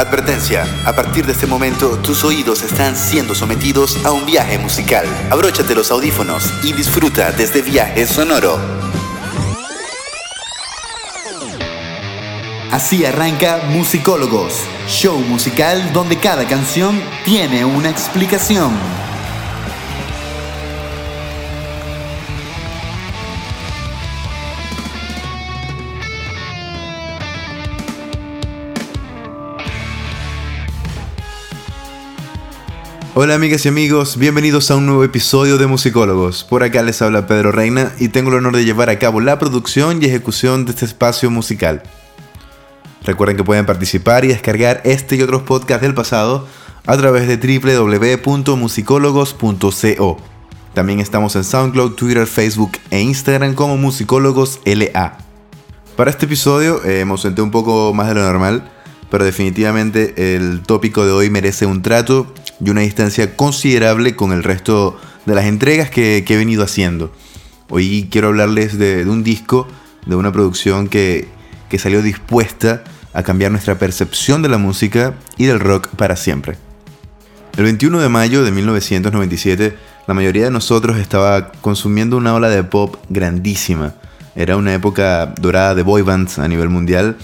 Advertencia, a partir de este momento tus oídos están siendo sometidos a un viaje musical. Abróchate los audífonos y disfruta de este viaje sonoro. Así arranca Musicólogos, show musical donde cada canción tiene una explicación. Hola amigas y amigos, bienvenidos a un nuevo episodio de Musicólogos. Por acá les habla Pedro Reina y tengo el honor de llevar a cabo la producción y ejecución de este espacio musical. Recuerden que pueden participar y descargar este y otros podcasts del pasado a través de www.musicólogos.co. También estamos en SoundCloud, Twitter, Facebook e Instagram como Musicólogos LA. Para este episodio eh, me un poco más de lo normal, pero definitivamente el tópico de hoy merece un trato y una distancia considerable con el resto de las entregas que, he venido haciendo. Hoy quiero hablarles de, un disco, de una producción que, que salió dispuesta a cambiar nuestra percepción de la música y del rock para siempre. El 21 de mayo de 1997, la mayoría de nosotros estaba consumiendo una ola de pop grandísima. Era una época dorada de boy bands a nivel mundial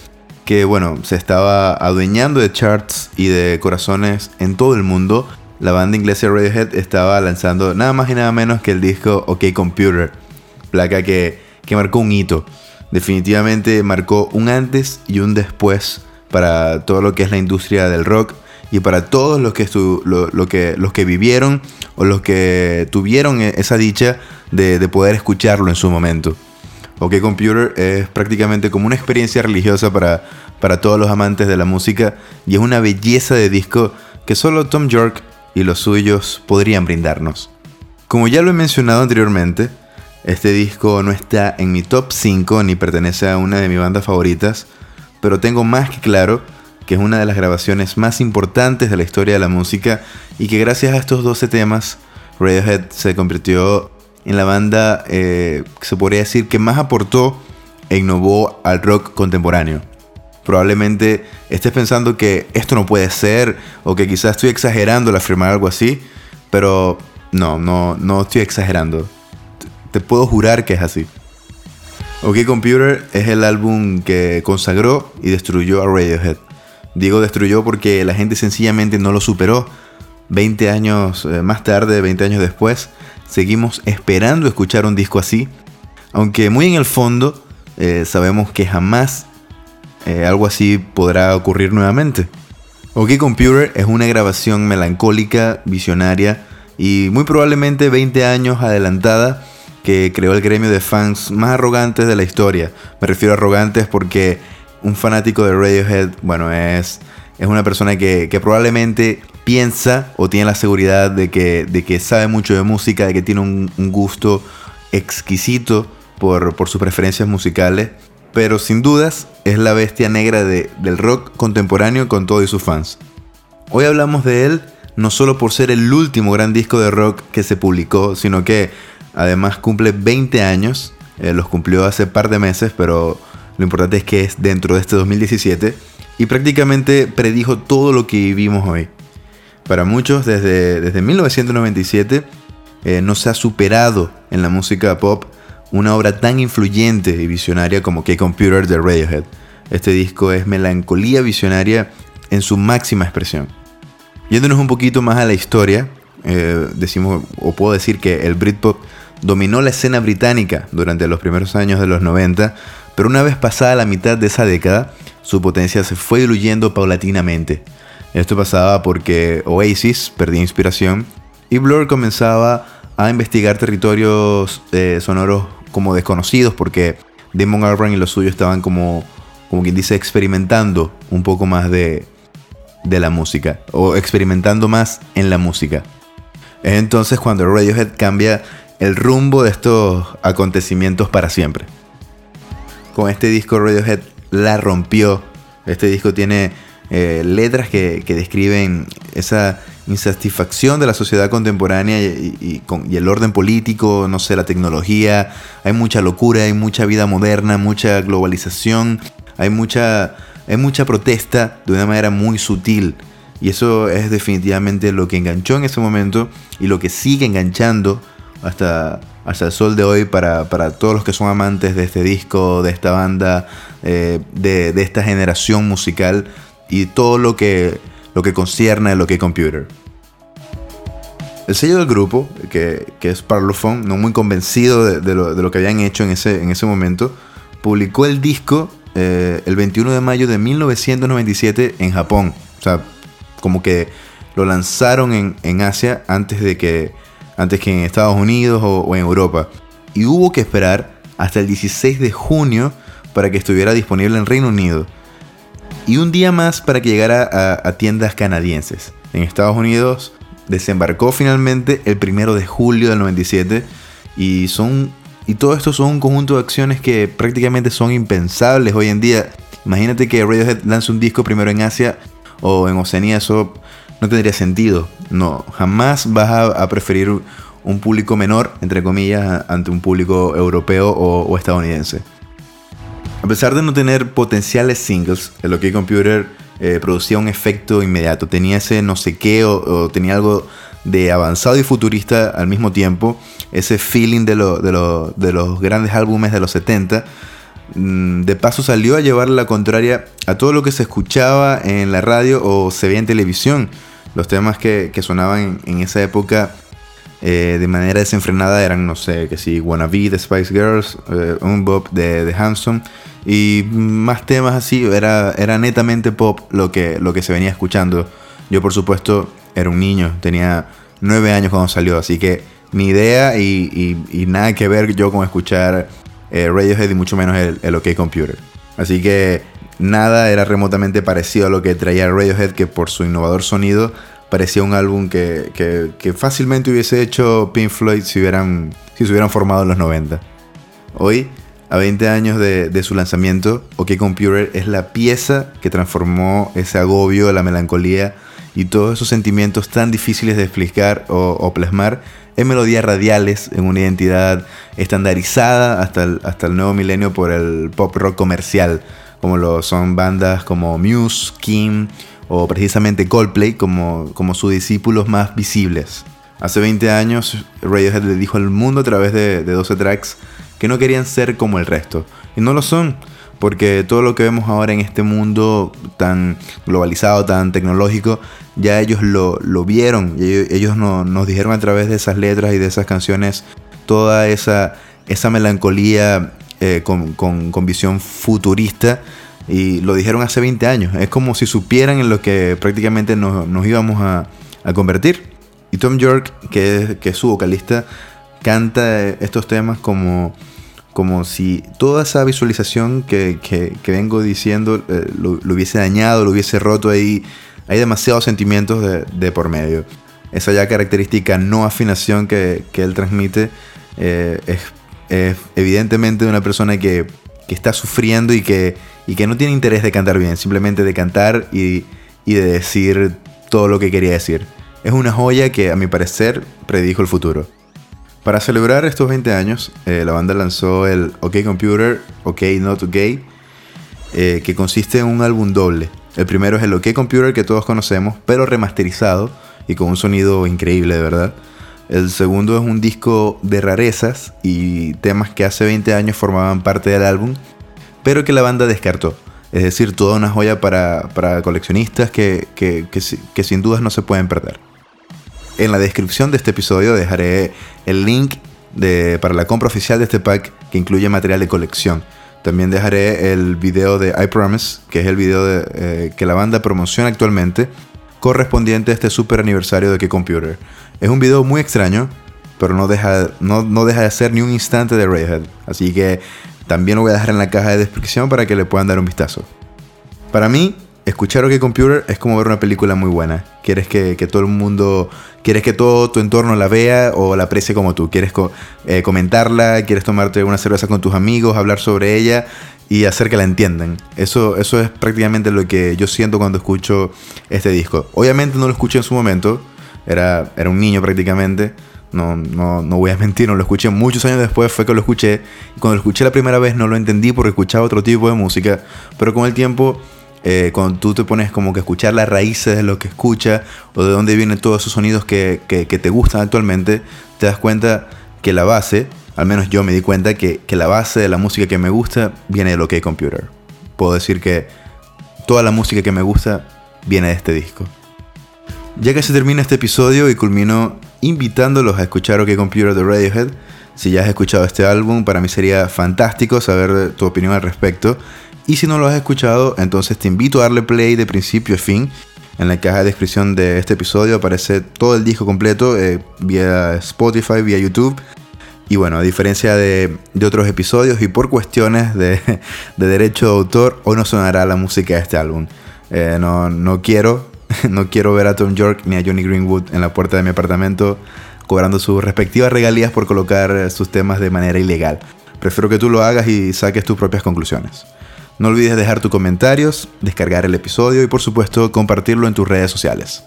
que bueno, se estaba adueñando de charts y de corazones en todo el mundo. La banda inglesa Radiohead estaba lanzando nada más y nada menos que el disco OK Computer, placa que, marcó un hito. Definitivamente marcó un antes y un después para todo lo que es la industria del rock y para todos los que, lo, que, los que vivieron o los que tuvieron e, esa dicha de, de poder escucharlo en su momento. OK Computer es prácticamente como una experiencia religiosa para, para todos los amantes de la música y es una belleza de disco que solo Tom York y los suyos podrían brindarnos. Como ya lo he mencionado anteriormente, este disco no está en mi top 5 ni pertenece a una de mis bandas favoritas, pero tengo más que claro que es una de las grabaciones más importantes de la historia de la música y que gracias a estos 12 temas Radiohead se convirtió en la banda eh, se podría decir que más aportó e innovó al rock contemporáneo. Probablemente estés pensando que esto no puede ser o que quizás estoy exagerando al afirmar algo así, pero no, no, no estoy exagerando. Te puedo jurar que es así. OK Computer es el álbum que consagró y destruyó a Radiohead. Digo destruyó porque la gente sencillamente no lo superó. 20 años eh, más tarde, 20 años después, seguimos esperando escuchar un disco así, aunque muy en el fondo eh, sabemos que jamás eh, algo así podrá ocurrir nuevamente. OK Computer es una grabación melancólica, visionaria y muy probablemente 20 años adelantada que creó el gremio de fans más arrogantes de la historia. Me refiero a arrogantes porque un fanático de Radiohead, bueno, es, es una persona que, que probablemente piensa o tiene la seguridad de que, de que sabe mucho de música, de que tiene un, gusto exquisito por, sus preferencias musicales, pero sin dudas es la bestia negra del rock contemporáneo con todos sus fans. Hoy hablamos de él no solo por ser el último gran disco de rock que se publicó, sino que además cumple 20 años, eh, los cumplió hace par de meses, pero lo importante es que es dentro de este 2017 y prácticamente predijo todo lo que vivimos hoy. Para muchos, desde, desde 1997, eh, no se ha superado en la música pop una obra tan influyente y visionaria como K-Computer de Radiohead. Este disco es melancolía visionaria en su máxima expresión. Yéndonos un poquito más a la historia, eh, decimos, o puedo decir que el Britpop dominó la escena británica durante los primeros años de los 90, pero una vez pasada la mitad de esa década, su potencia se fue diluyendo paulatinamente. Esto pasaba porque Oasis perdía inspiración y Blur comenzaba a investigar territorios eh, sonoros como desconocidos porque Damon Albarn y los suyos estaban como, como quien dice, experimentando un poco más de, de la música o experimentando más en la música. Es entonces cuando Radiohead cambia el rumbo de estos acontecimientos para siempre. Con este disco Radiohead la rompió. Este disco tiene eh, letras que, describen esa insatisfacción de la sociedad contemporánea y, el orden político, no sé, la tecnología. Hay mucha locura, hay mucha vida moderna, mucha globalización, hay mucha hay mucha protesta de una manera muy sutil. Y eso es definitivamente lo que enganchó en ese momento y lo que sigue enganchando hasta, hasta el sol de hoy para, todos los que son amantes de este disco, de esta banda, eh, de, esta generación musical y todo lo que, lo que concierne a lo que es computer. El sello del grupo, que, es Parlophone, no muy convencido de, lo, que habían hecho en ese, en ese momento, publicó el disco eh, el 21 de mayo de 1997 en Japón. O sea, como que lo lanzaron en, Asia antes de que, antes que en Estados Unidos o, en Europa. Y hubo que esperar hasta el 16 de junio para que estuviera disponible en Reino Unido. Y un día más para que llegara a tiendas canadienses. En Estados Unidos desembarcó finalmente el primero de julio del 97 y son y todo esto son un conjunto de acciones que prácticamente son impensables hoy en día. Imagínate que Radiohead lance un disco primero en Asia o en Oceanía, eso no tendría sentido. No, jamás vas a, preferir un público menor, entre comillas, ante un público europeo o, estadounidense. A pesar de no tener potenciales singles, el OK Computer eh, producía un efecto inmediato. Tenía ese no sé qué o, tenía algo de avanzado y futurista al mismo tiempo. Ese feeling de, los grandes álbumes de los 70. Mm, de paso salió a llevar la contraria a todo lo que se escuchaba en la radio o se veía en televisión. Los temas que, sonaban en, esa época eh, de manera desenfrenada eran, no sé, que si Wanna Be de Spice Girls, eh, Un Bob de, de Hanson y más temas así, era, era netamente pop lo que, lo que se venía escuchando. Yo por supuesto era un niño, tenía nueve años cuando salió, así que ni idea y, nada que ver yo con escuchar eh, Radiohead y mucho menos el, el, OK Computer. Así que nada era remotamente parecido a lo que traía Radiohead, que por su innovador sonido parecía un álbum que, que, fácilmente hubiese hecho Pink Floyd si, hubieran, si se hubieran formado en los 90. Hoy a 20 años de, su lanzamiento, OK Computer es la pieza que transformó ese agobio, la melancolía y todos esos sentimientos tan difíciles de explicar o, plasmar en melodías radiales, en una identidad estandarizada hasta el, hasta el nuevo milenio por el pop rock comercial, como lo son bandas como Muse, Kim o precisamente Coldplay como, como sus discípulos más visibles. Hace 20 años, Radiohead le dijo al mundo a través de, de 12 tracks que no querían ser como el resto. Y no lo son, porque todo lo que vemos ahora en este mundo tan globalizado, tan tecnológico, ya ellos lo, vieron. Y ellos, nos dijeron a través de esas letras y de esas canciones toda esa, esa melancolía eh, con, visión futurista. Y lo dijeron hace 20 años. Es como si supieran en lo que prácticamente nos, íbamos a, convertir. Y Tom York, que que es su vocalista, canta estos temas como, como si toda esa visualización que, vengo diciendo eh, lo, hubiese dañado, lo hubiese roto ahí. Hay demasiados sentimientos de, por medio. Esa ya característica no afinación que, él transmite eh, es, evidentemente de una persona que, está sufriendo y que, y que no tiene interés de cantar bien, simplemente de cantar y, de decir todo lo que quería decir. Es una joya que a mi parecer predijo el futuro. Para celebrar estos 20 años, eh, la banda lanzó el OK Computer, OK Not Gay, eh, que consiste en un álbum doble. El primero es el OK Computer que todos conocemos, pero remasterizado y con un sonido increíble, de verdad. El segundo es un disco de rarezas y temas que hace 20 años formaban parte del álbum, pero que la banda descartó. Es decir, toda una joya para, coleccionistas que, que sin dudas no se pueden perder. En la descripción de este episodio dejaré el link de, para la compra oficial de este pack que incluye material de colección. También dejaré el video de I Promise, que es el video de, eh, que la banda promociona actualmente, correspondiente a este super aniversario de Key Computer. Es un video muy extraño, pero no deja, no, no deja de ser ni un instante de Radiohead. Así que también lo voy a dejar en la caja de descripción para que le puedan dar un vistazo. Para mí, escuchar OK Computer es como ver una película muy buena. Quieres que, todo el mundo, quieres que todo tu entorno la vea o la aprecie como tú. Quieres eh, comentarla, quieres tomarte una cerveza con tus amigos, hablar sobre ella y hacer que la entiendan. Eso, eso es prácticamente lo que yo siento cuando escucho este disco. Obviamente no lo escuché en su momento, era, era un niño prácticamente. No, no, no voy a mentir, no lo escuché muchos años después, fue que lo escuché. Y cuando lo escuché la primera vez no lo entendí porque escuchaba otro tipo de música, pero con el tiempo eh, cuando tú te pones como que escuchar las raíces de lo que escucha o de dónde vienen todos esos sonidos que, que, te gustan actualmente, te das cuenta que la base, al menos yo me di cuenta que, que la base de la música que me gusta viene de lo que Computer. Puedo decir que toda la música que me gusta viene de este disco. Ya que se termina este episodio y culmino invitándolos a escuchar OK Computer de Radiohead, si ya has escuchado este álbum, para mí sería fantástico saber tu opinión al respecto. Y si no lo has escuchado, entonces te invito a darle play de principio a fin. En la caja de descripción de este episodio aparece todo el disco completo eh, vía Spotify, vía YouTube. Y bueno, a diferencia de, otros episodios y por cuestiones de, derecho de autor, hoy no sonará la música de este álbum. Eh, no, no, quiero, no quiero ver a Tom York ni a Johnny Greenwood en la puerta de mi apartamento cobrando sus respectivas regalías por colocar sus temas de manera ilegal. Prefiero que tú lo hagas y saques tus propias conclusiones. No olvides dejar tus comentarios, descargar el episodio y por supuesto compartirlo en tus redes sociales.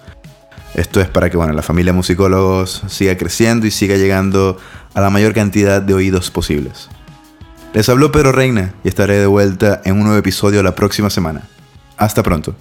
Esto es para que bueno, la familia musicólogos siga creciendo y siga llegando a la mayor cantidad de oídos posibles. Les habló Pedro Reina y estaré de vuelta en un nuevo episodio la próxima semana. Hasta pronto.